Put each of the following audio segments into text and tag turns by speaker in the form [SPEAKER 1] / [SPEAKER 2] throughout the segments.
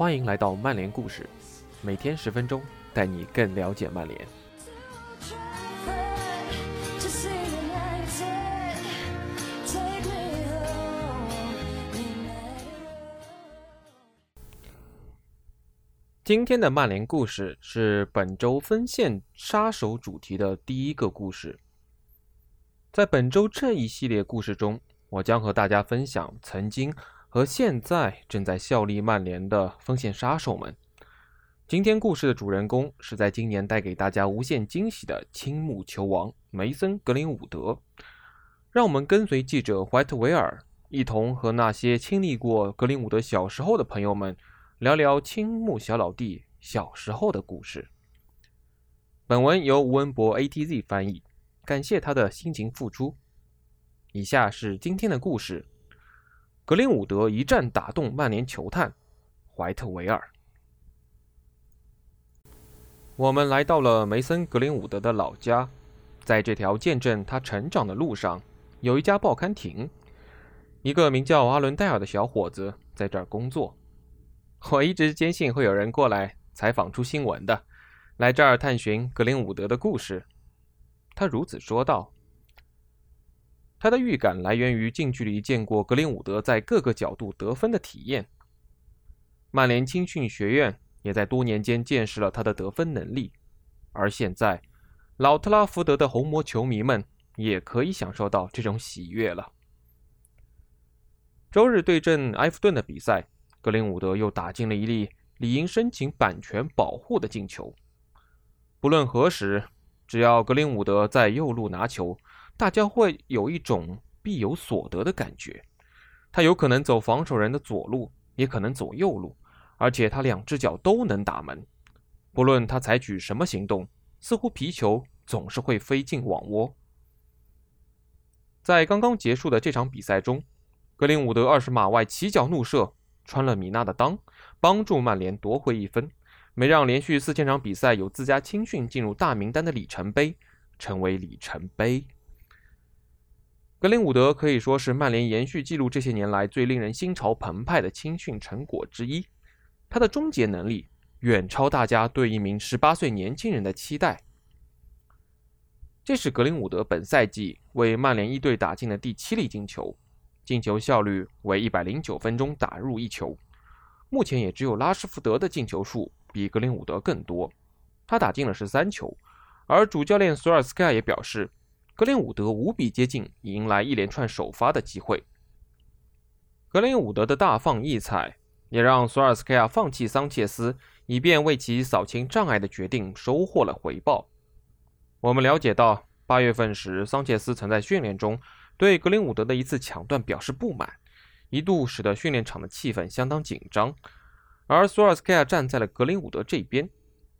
[SPEAKER 1] 欢迎来到曼联故事，每天十分钟，带你更了解曼联。今天的曼联故事是本周分线杀手主题的第一个故事。在本周这一系列故事中，我将和大家分享曾经和现在正在效力曼联的锋线杀手们。今天故事的主人公是在今年带给大家无限惊喜的青木球王梅森·格林伍德。让我们跟随记者怀特维尔，一同和那些经历过格林伍德小时候的朋友们。聊聊青木小老弟小时候的故事。本文由吴文博 ATZ 翻译，感谢他的辛勤付出。以下是今天的故事：格林伍德一战打动曼联球探怀特维尔。我们来到了梅森·格林伍德的老家，在这条见证他成长的路上，有一家报刊亭，一个名叫阿伦戴尔的小伙子在这儿工作。我一直坚信会有人过来采访出新闻的，来这儿探寻格林伍德的故事。他如此说道。他的预感来源于近距离见过格林伍德在各个角度得分的体验。曼联青训学院也在多年间见识了他的得分能力，而现在，老特拉福德的红魔球迷们也可以享受到这种喜悦了。周日对阵埃弗顿的比赛。格林伍德又打进了一粒理应申请版权保护的进球。不论何时，只要格林伍德在右路拿球，大家会有一种必有所得的感觉。他有可能走防守人的左路，也可能走右路，而且他两只脚都能打门。不论他采取什么行动，似乎皮球总是会飞进网窝。在刚刚结束的这场比赛中，格林伍德二十码外起脚怒射。穿了米纳的裆，帮助曼联夺回一分，没让连续四千场比赛有自家青训进入大名单的里程碑成为里程碑。格林伍德可以说是曼联延续记录这些年来最令人心潮澎湃的青训成果之一。他的终结能力远超大家对一名十八岁年轻人的期待。这是格林伍德本赛季为曼联一队打进的第七粒进球。进球效率为一百零九分钟打入一球，目前也只有拉什福德的进球数比格林伍德更多，他打进了十三球。而主教练索尔斯克亚也表示，格林伍德无比接近迎来一连串首发的机会。格林伍德的大放异彩，也让索尔斯克亚放弃桑切斯，以便为其扫清障碍的决定收获了回报。我们了解到，八月份时，桑切斯曾在训练中。对格林伍德的一次抢断表示不满，一度使得训练场的气氛相当紧张。而索尔斯克亚站在了格林伍德这边，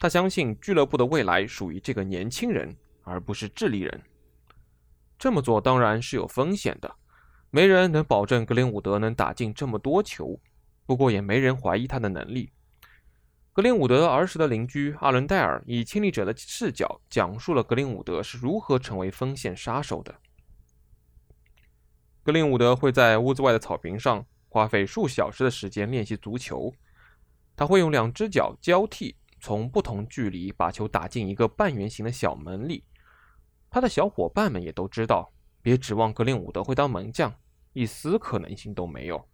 [SPEAKER 1] 他相信俱乐部的未来属于这个年轻人，而不是智利人。这么做当然是有风险的，没人能保证格林伍德能打进这么多球，不过也没人怀疑他的能力。格林伍德儿时的邻居阿伦戴尔以亲历者的视角讲述了格林伍德是如何成为锋线杀手的。格林伍德会在屋子外的草坪上花费数小时的时间练习足球。他会用两只脚交替，从不同距离把球打进一个半圆形的小门里。他的小伙伴们也都知道，别指望格林伍德会当门将，一丝可能性都没有。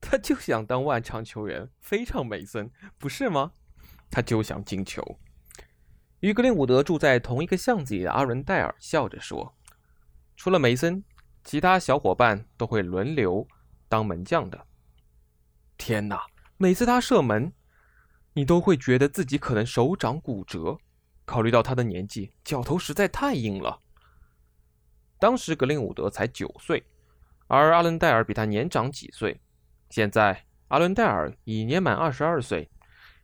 [SPEAKER 1] 他就想当万场球员，非常梅森，不是吗？他就想进球。与格林伍德住在同一个巷子里的阿伦戴尔笑着说：“除了梅森。”其他小伙伴都会轮流当门将的。天哪！每次他射门，你都会觉得自己可能手掌骨折。考虑到他的年纪，脚头实在太硬了。当时格林伍德才九岁，而阿伦戴尔比他年长几岁。现在阿伦戴尔已年满二十二岁。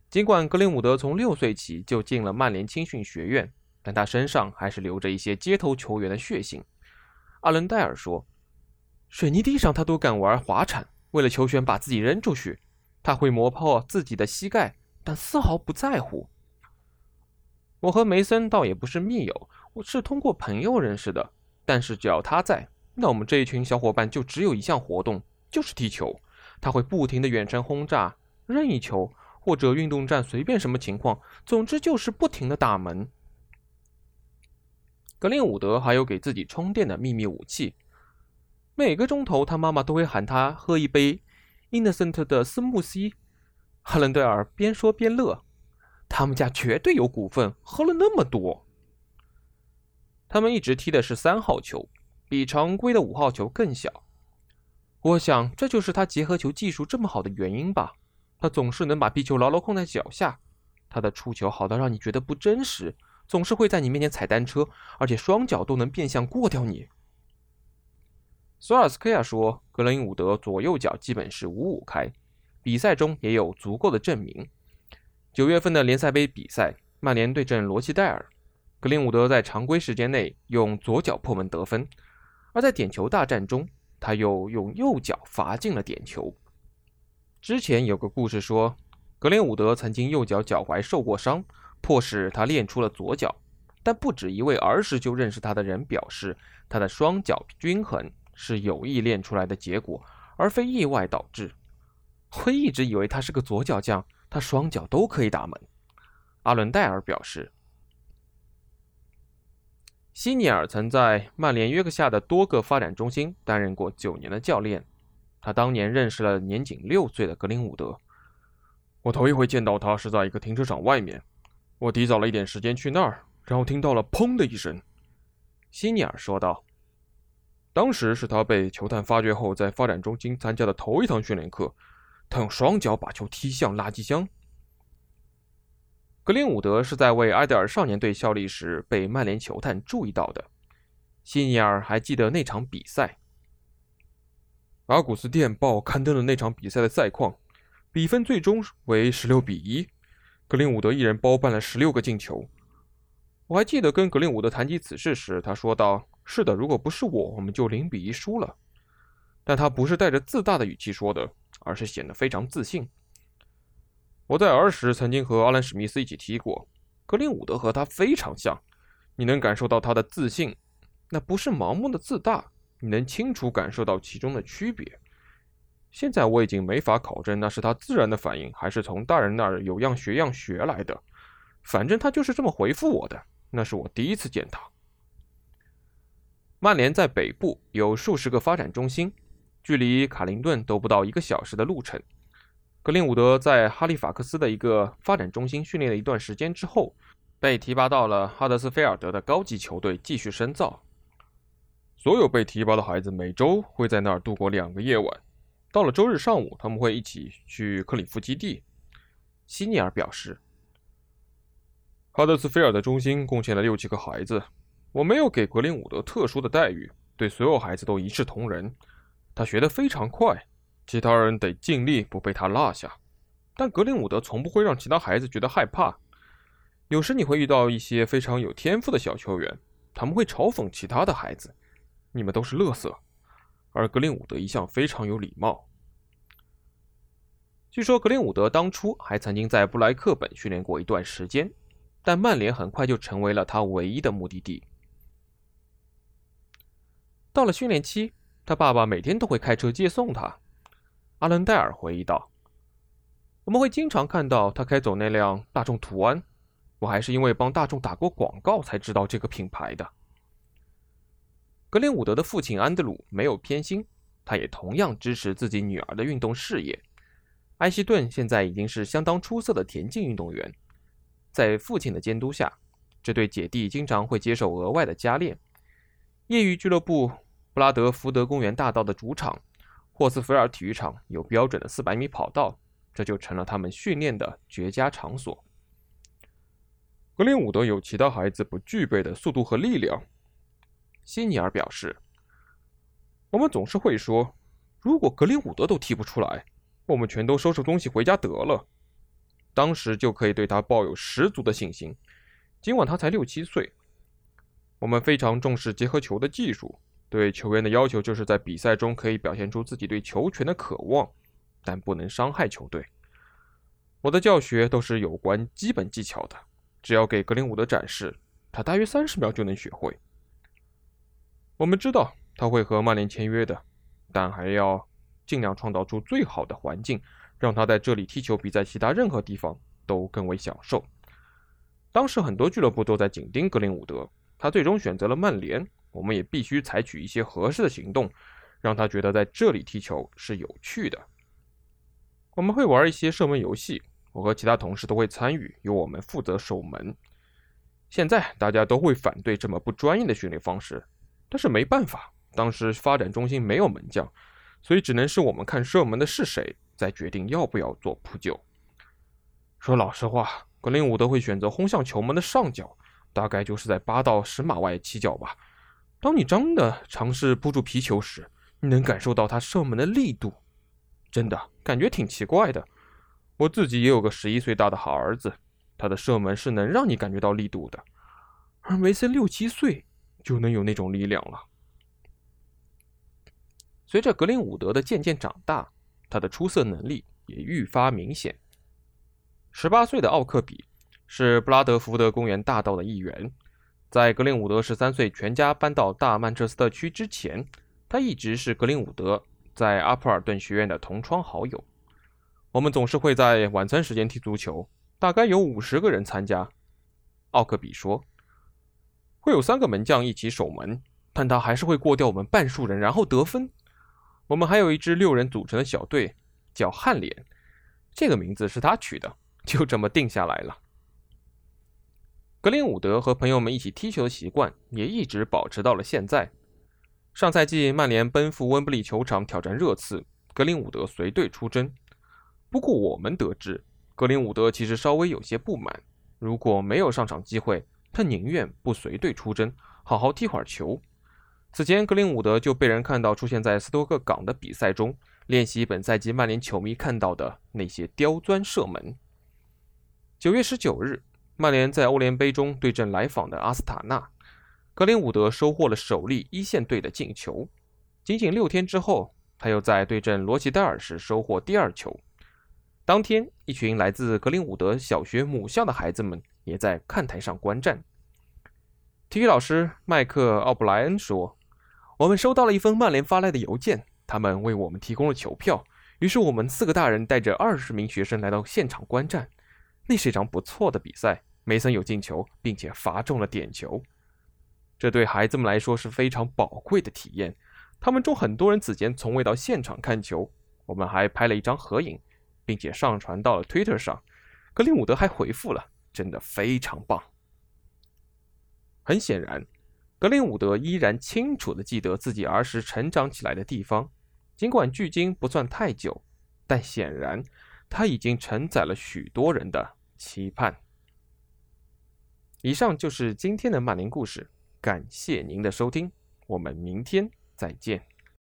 [SPEAKER 1] 尽管格林伍德从六岁起就进了曼联青训学院，但他身上还是留着一些街头球员的血性。阿伦戴尔说：“水泥地上他都敢玩滑铲，为了球权把自己扔出去。他会磨破自己的膝盖，但丝毫不在乎。”我和梅森倒也不是密友，我是通过朋友认识的。但是只要他在，那我们这一群小伙伴就只有一项活动，就是踢球。他会不停的远程轰炸，任意球或者运动战随便什么情况，总之就是不停的打门。格林伍德还有给自己充电的秘密武器，每个钟头他妈妈都会喊他喝一杯 Innocent 的斯慕西。哈伦戴尔边说边乐，他们家绝对有股份，喝了那么多。他们一直踢的是三号球，比常规的五号球更小。我想这就是他结合球技术这么好的原因吧。他总是能把皮球牢牢控在脚下，他的触球好到让你觉得不真实。总是会在你面前踩单车，而且双脚都能变相过掉你。索尔斯克亚说：“格林伍德左右脚基本是五五开，比赛中也有足够的证明。九月份的联赛杯比赛，曼联对阵罗齐戴尔，格林伍德在常规时间内用左脚破门得分，而在点球大战中，他又用右脚罚进了点球。之前有个故事说，格林伍德曾经右脚脚踝受过伤。”迫使他练出了左脚，但不止一位儿时就认识他的人表示，他的双脚均衡是有意练出来的结果，而非意外导致。我一直以为他是个左脚将，他双脚都可以打门。阿伦戴尔表示，希尼尔曾在曼联约克夏的多个发展中心担任过九年的教练，他当年认识了年仅六岁的格林伍德。我头一回见到他是在一个停车场外面。我提早了一点时间去那儿，然后听到了“砰”的一声。希尼尔说道：“当时是他被球探发掘后，在发展中心参加的头一堂训练课。他用双脚把球踢向垃圾箱。”格林伍德是在为埃德尔少年队效力时被曼联球探注意到的。希尼尔还记得那场比赛。阿古斯电报刊登了那场比赛的赛况，比分最终为十六比一。格林伍德一人包办了十六个进球。我还记得跟格林伍德谈及此事时，他说道：“是的，如果不是我，我们就零比一输了。”但他不是带着自大的语气说的，而是显得非常自信。我在儿时曾经和阿兰·史密斯一起踢过，格林伍德和他非常像，你能感受到他的自信，那不是盲目的自大，你能清楚感受到其中的区别。现在我已经没法考证那是他自然的反应，还是从大人那儿有样学样学来的。反正他就是这么回复我的。那是我第一次见他。曼联在北部有数十个发展中心，距离卡林顿都不到一个小时的路程。格林伍德在哈利法克斯的一个发展中心训练了一段时间之后，被提拔到了哈德斯菲尔德的高级球队继续深造。所有被提拔的孩子每周会在那儿度过两个夜晚。到了周日上午，他们会一起去克里夫基地。希尼尔表示，哈德斯菲尔德中心贡献了六七个孩子。我没有给格林伍德特殊的待遇，对所有孩子都一视同仁。他学得非常快，其他人得尽力不被他落下。但格林伍德从不会让其他孩子觉得害怕。有时你会遇到一些非常有天赋的小球员，他们会嘲讽其他的孩子：“你们都是乐色。”而格林伍德一向非常有礼貌。据说格林伍德当初还曾经在布莱克本训练过一段时间，但曼联很快就成为了他唯一的目的地。到了训练期，他爸爸每天都会开车接送他。阿伦戴尔回忆道：“我们会经常看到他开走那辆大众途安，我还是因为帮大众打过广告才知道这个品牌的。”格林伍德的父亲安德鲁没有偏心，他也同样支持自己女儿的运动事业。埃希顿现在已经是相当出色的田径运动员，在父亲的监督下，这对姐弟经常会接受额外的加练。业余俱乐部布拉德福德公园大道的主场霍斯菲尔体育场有标准的400米跑道，这就成了他们训练的绝佳场所。格林伍德有其他孩子不具备的速度和力量。希尼尔表示：“我们总是会说，如果格林伍德都踢不出来，我们全都收拾东西回家得了。当时就可以对他抱有十足的信心。尽管他才六七岁，我们非常重视结合球的技术。对球员的要求就是在比赛中可以表现出自己对球权的渴望，但不能伤害球队。我的教学都是有关基本技巧的，只要给格林伍德展示，他大约三十秒就能学会。”我们知道他会和曼联签约的，但还要尽量创造出最好的环境，让他在这里踢球比在其他任何地方都更为享受。当时很多俱乐部都在紧盯格林伍德，他最终选择了曼联。我们也必须采取一些合适的行动，让他觉得在这里踢球是有趣的。我们会玩一些射门游戏，我和其他同事都会参与，由我们负责守门。现在大家都会反对这么不专业的训练方式，但是没办法，当时发展中心没有门将，所以只能是我们看射门的是谁，再决定要不要做扑救。说老实话，格林伍德会选择轰向球门的上角，大概就是在八到十码外起脚吧。当你真的尝试扑住皮球时，你能感受到他射门的力度，真的感觉挺奇怪的。我自己也有个十一岁大的好儿子。他的射门是能让你感觉到力度的，而梅森六七岁就能有那种力量了。随着格林伍德的渐渐长大，他的出色能力也愈发明显。十八岁的奥克比是布拉德福德公园大道的一员，在格林伍德十三岁全家搬到大曼彻斯特区之前，他一直是格林伍德在阿普尔顿学院的同窗好友。我们总是会在晚餐时间踢足球。大概有五十个人参加，奥克比说，会有三个门将一起守门，但他还是会过掉我们半数人，然后得分。我们还有一支六人组成的小队，叫汉脸，这个名字是他取的，就这么定下来了。格林伍德和朋友们一起踢球的习惯也一直保持到了现在。上赛季曼联奔赴温布利球场挑战热刺，格林伍德随队出征。不过我们得知。格林伍德其实稍微有些不满，如果没有上场机会，他宁愿不随队出征，好好踢会儿球。此前，格林伍德就被人看到出现在斯托克港的比赛中，练习本赛季曼联球迷看到的那些刁钻射门。九月十九日，曼联在欧联杯中对阵来访的阿斯塔纳，格林伍德收获了首粒一线队的进球。仅仅六天之后，他又在对阵罗齐戴尔时收获第二球。当天，一群来自格林伍德小学母校的孩子们也在看台上观战。体育老师麦克奥布莱恩说：“我们收到了一封曼联发来的邮件，他们为我们提供了球票。于是我们四个大人带着二十名学生来到现场观战。那是一场不错的比赛，梅森有进球，并且罚中了点球。这对孩子们来说是非常宝贵的体验。他们中很多人此前从未到现场看球。我们还拍了一张合影。”并且上传到了 Twitter 上，格林伍德还回复了：“真的非常棒。”很显然，格林伍德依然清楚地记得自己儿时成长起来的地方，尽管距今不算太久，但显然他已经承载了许多人的期盼。以上就是今天的曼联故事，感谢您的收听，我们明天再见。